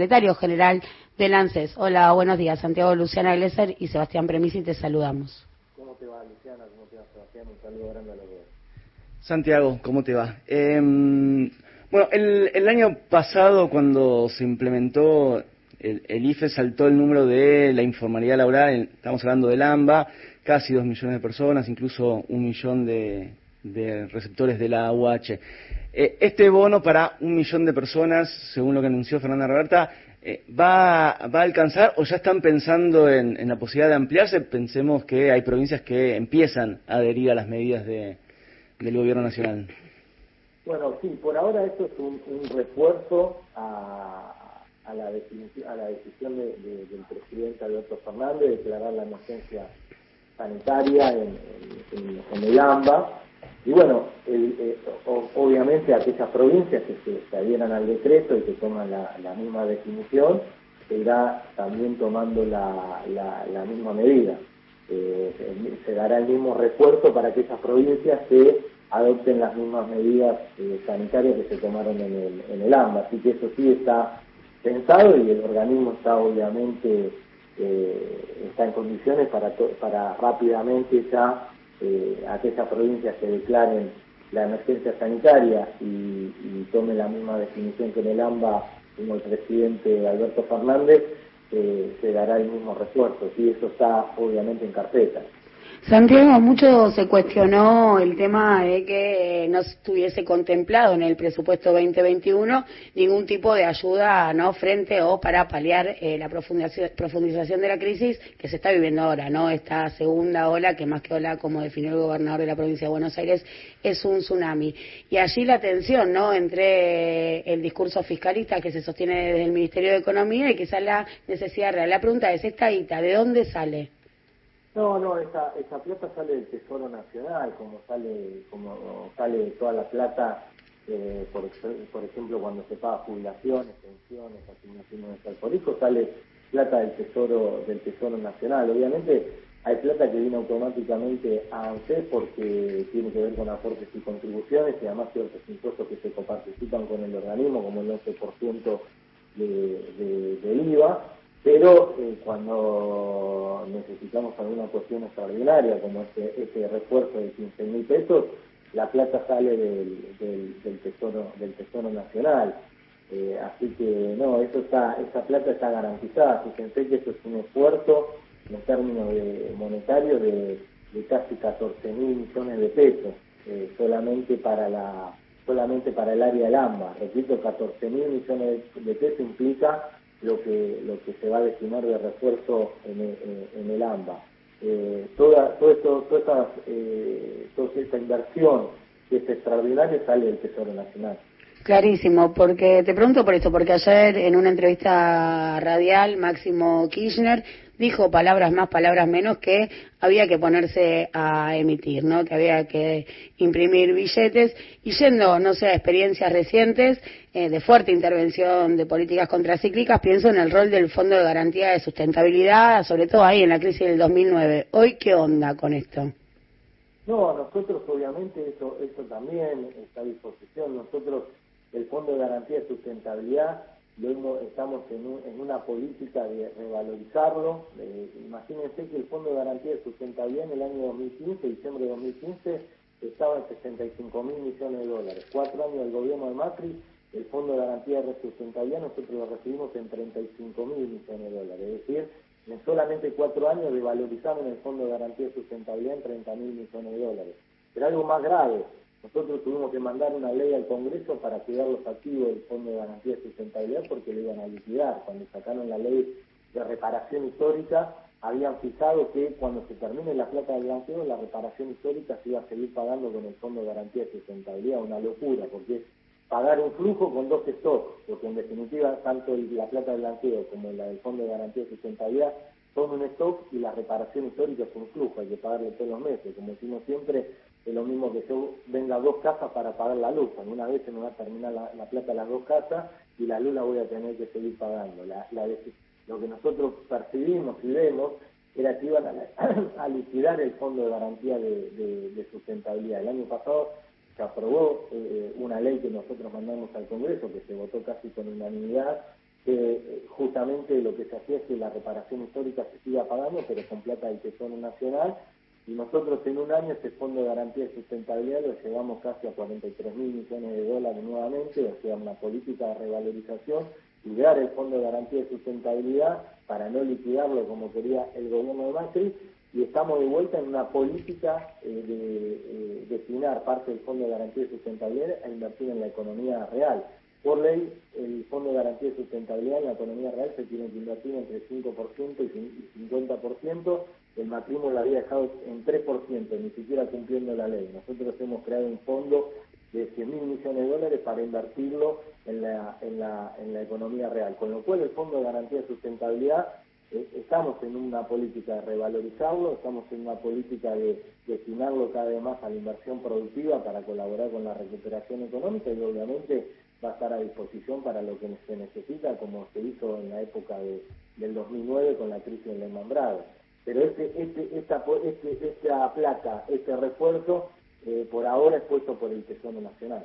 secretario general del ANSES. Hola, buenos días. Santiago Luciana Glesser y Sebastián Premisi, te saludamos. ¿Cómo te va, Luciana? ¿Cómo te va, Sebastián? Un saludo grande a los dos. Santiago, ¿cómo te va? Eh, bueno, el, el, año pasado, cuando se implementó el, el, IFE, saltó el número de la informalidad laboral, estamos hablando del AMBA, casi dos millones de personas, incluso un millón de, de receptores de la UH. Eh, este bono para un millón de personas, según lo que anunció Fernanda Roberta, eh, ¿va, ¿va, a alcanzar o ya están pensando en, en, la posibilidad de ampliarse? Pensemos que hay provincias que empiezan a adherir a las medidas de, del gobierno nacional. Bueno, sí, por ahora esto es un, un refuerzo a, a, la a, la decisión de, de, del presidente Alberto Fernández de declarar la emergencia sanitaria en, en, en el AMBA y bueno, el, eh, obviamente aquellas provincias que se, se, adhieran al decreto y que toman la, misma definición, se irá también tomando la, la, misma medida. Eh, se, se, dará el mismo refuerzo para aquellas provincias que adopten las mismas medidas eh, sanitarias que se tomaron en el, en el AMBA. Así que eso sí está pensado y el organismo está obviamente eh, está en condiciones para, para rápidamente ya eh, aquellas provincias que declaren la emergencia sanitaria y, y tome la misma definición que en el AMBA como el presidente Alberto Fernández, eh, se dará el mismo refuerzo. Y eso está obviamente en carpeta. Santiago, mucho se cuestionó el tema de que no estuviese contemplado en el presupuesto 2021 ningún tipo de ayuda no frente o para paliar eh, la profundización, de la crisis que se está viviendo ahora, no esta segunda ola que más que ola, como definió el gobernador de la provincia de Buenos Aires, es un tsunami. Y allí la tensión no entre el discurso fiscalista que se sostiene desde el Ministerio de Economía y quizá la necesidad real. La pregunta es, ¿esta guita de dónde sale? No, no, esa, esa plata sale del Tesoro Nacional, como sale, como sale toda la plata, eh, por, por ejemplo, cuando se paga jubilaciones, pensiones, asignaciones al por hijo, sale plata del Tesoro, del Tesoro Nacional. Obviamente hay plata que viene automáticamente a ANSES porque tiene que ver con aportes y contribuciones y además ciertos impuestos que se coparticipan con el organismo, como el 11% de, de, del IVA pero eh, cuando necesitamos alguna cuestión extraordinaria, como este, este refuerzo de 15 mil pesos, la plata sale del, del, del, tesoro del tesoro nacional. Eh, así que no, eso está, esa plata está garantizada. Fíjense que esto es un esfuerzo en términos de monetarios de, de casi 14 mil millones de pesos eh, solamente para la solamente para el área del AMBA. Repito, 14 mil millones de pesos implica lo que, lo que se va a destinar de refuerzo en el, en el AMBA. Eh, toda, todo esto, toda, eh, toda esta inversión que es extraordinaria sale del Tesoro Nacional. Clarísimo, porque te pregunto por esto, porque ayer en una entrevista radial Máximo Kirchner dijo palabras más, palabras menos que había que ponerse a emitir, ¿no? Que había que imprimir billetes y yendo, no sé, a experiencias recientes eh, de fuerte intervención de políticas contracíclicas, pienso en el rol del Fondo de Garantía de Sustentabilidad, sobre todo ahí en la crisis del 2009. Hoy, ¿qué onda con esto? No, nosotros obviamente eso, eso también está a disposición. Nosotros el Fondo de Garantía de Sustentabilidad lo estamos en, un, en, una política de revalorizarlo. Eh, imagínense que el Fondo de Garantía de Sustentabilidad en el año 2015, diciembre de 2015, estaba en 65 mil millones de dólares. Cuatro años del gobierno de Macri, el Fondo de Garantía de Sustentabilidad nosotros lo recibimos en 35 mil millones de dólares. Es decir, en solamente cuatro años revalorizaron el Fondo de Garantía de Sustentabilidad en 30 mil millones de dólares. Pero algo más grave, nosotros tuvimos que mandar una ley al Congreso para cuidar los activos del Fondo de Garantía de Sustentabilidad porque lo iban a liquidar. Cuando sacaron la ley de reparación histórica, habían fijado que cuando se termine la plata del blanqueo, la reparación histórica se iba a seguir pagando con el Fondo de Garantía de Sustentabilidad. Una locura, porque es pagar un flujo con dos stocks, porque en definitiva tanto la plata del blanqueo como la del Fondo de Garantía de Sustentabilidad son un stock y la reparación histórica es un flujo, hay que pagarle todos los meses. Como decimos siempre, es lo mismo que yo venga dos casas para pagar la luz. Alguna vez se me va a terminar la, la plata de las dos casas y la luz la voy a tener que seguir pagando. La, la, lo que nosotros percibimos y vemos era que iban a, a liquidar el Fondo de Garantía de, Sustentabilidad. El año pasado se aprobó eh, una ley que nosotros mandamos al Congreso, que se votó casi con unanimidad, que justamente lo que se hacía es que la reparación histórica se siga pagando, pero con plata del Tesoro Nacional, y nosotros en un año ese Fondo de Garantía de Sustentabilidad lo llevamos casi a 43 mil millones de dólares nuevamente, o sea, una política de revalorización, y el Fondo de Garantía de Sustentabilidad para no liquidarlo como quería el gobierno de Macri, y estamos de vuelta en una política eh, de eh, destinar parte del Fondo de Garantía de Sustentabilidad a invertir en la economía real. Por ley, el Fondo de Garantía de Sustentabilidad en la economía real se tiene que invertir entre 5% y 50%. El matrimonio lo había dejado en 3%, ni siquiera cumpliendo la ley. Nosotros hemos creado un fondo de 100 mil millones de dólares para invertirlo en la, en, la, en la economía real. Con lo cual, el Fondo de Garantía de Sustentabilidad eh, estamos en una política de revalorizarlo, estamos en una política de destinarlo cada vez más a la inversión productiva para colaborar con la recuperación económica y obviamente va a estar a disposición para lo que se necesita, como se hizo en la época de, del 2009 con la crisis de Lehman Brothers. Pero este, este, esta, este, esta placa, este refuerzo, eh, por ahora es puesto por el Tesoro Nacional.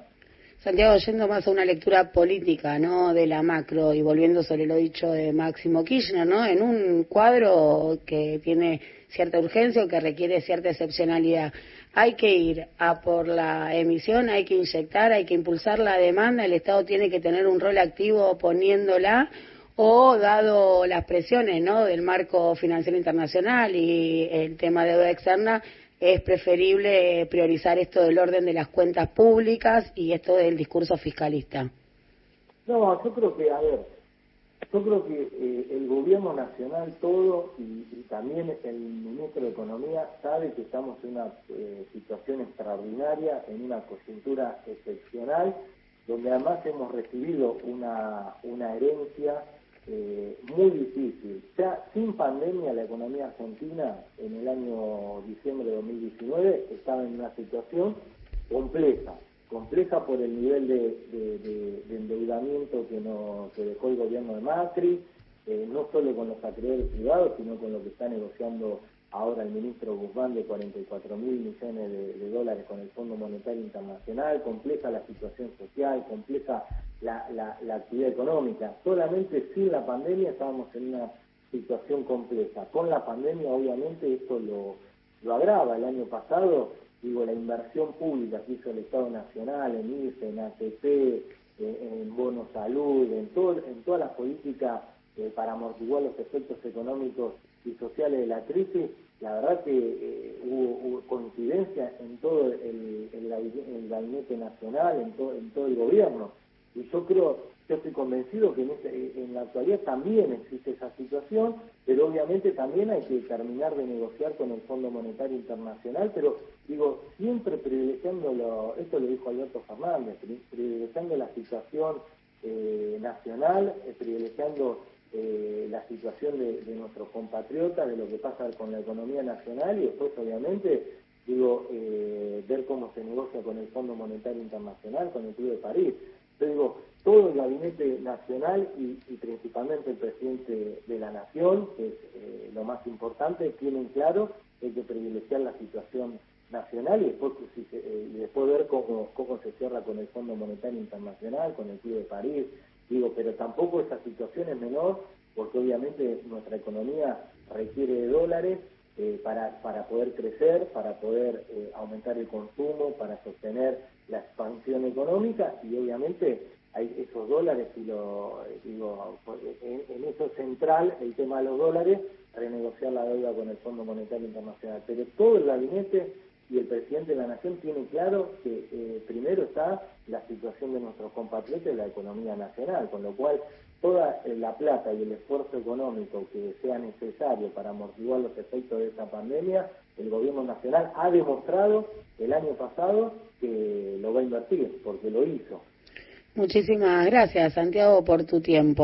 Santiago, yendo más a una lectura política, ¿no? De la macro y volviendo sobre lo dicho de Máximo Kirchner, ¿no? En un cuadro que tiene cierta urgencia o que requiere cierta excepcionalidad. Hay que ir a por la emisión, hay que inyectar, hay que impulsar la demanda, el Estado tiene que tener un rol activo poniéndola o dado las presiones, ¿no? Del marco financiero internacional y el tema de deuda externa, es preferible priorizar esto del orden de las cuentas públicas y esto del discurso fiscalista? No, yo creo que, a ver, yo creo que eh, el gobierno nacional todo y, también el ministro de Economía sabe que estamos en una eh, situación extraordinaria, en una coyuntura excepcional, donde además hemos recibido una, una herencia eh, muy difícil. Ya sin pandemia la economía argentina en el año diciembre de 2019 estaba en una situación compleja, compleja por el nivel de, endeudamiento que, nos, que dejó el gobierno de Macri, eh, no solo con los acreedores privados, sino con lo que está negociando ahora el ministro Guzmán de 44 mil millones de, dólares con el Fondo Monetario Internacional, compleja la situación social, compleja la, la, actividad económica. Solamente sin la pandemia estábamos en una situación compleja. Con la pandemia, obviamente, esto lo, agrava. El año pasado, digo, la inversión pública que hizo el Estado Nacional en IFE, en ATP, eh, en bono salud, en, en todas las políticas eh, para amortiguar los efectos económicos y sociales de la crisis, la verdad que eh, hubo, coincidencia en todo el, el, gabinete nacional, en, en todo el gobierno. Y yo creo, yo estoy convencido que en, en la actualidad también existe esa situación, pero obviamente también hay que terminar de negociar con el Fondo Monetario Internacional, pero digo, siempre privilegiando, esto lo dijo Alberto Fernández, privilegiando la situación eh, nacional, eh, privilegiando eh, la situación de, nuestros compatriotas, de lo que pasa con la economía nacional y después obviamente digo eh, ver cómo se negocia con el Fondo Monetario Internacional, con el Club de París. Yo digo, todo el gabinete nacional y, principalmente el presidente de la nación, que es eh, lo más importante, tienen claro que hay que privilegiar la situación nacional y después, y después ver cómo, cómo se cierra con el Fondo Monetario Internacional, con el Club de París, Digo, pero tampoco esa situación es menor porque obviamente nuestra economía requiere de dólares eh, para, para poder crecer, para poder eh, aumentar el consumo, para sostener la expansión económica y obviamente hay esos dólares y lo digo en, en, eso central el tema de los dólares renegociar la deuda con el Fondo Monetario Internacional. Pero todo el gabinete y el presidente de la Nación tiene claro que eh, primero está la situación de nuestros compatriotas la economía nacional, con lo cual toda eh, la plata y el esfuerzo económico que sea necesario para amortiguar los efectos de esta pandemia, el gobierno nacional ha demostrado el año pasado que lo va a invertir, porque lo hizo. Muchísimas gracias, Santiago, por tu tiempo.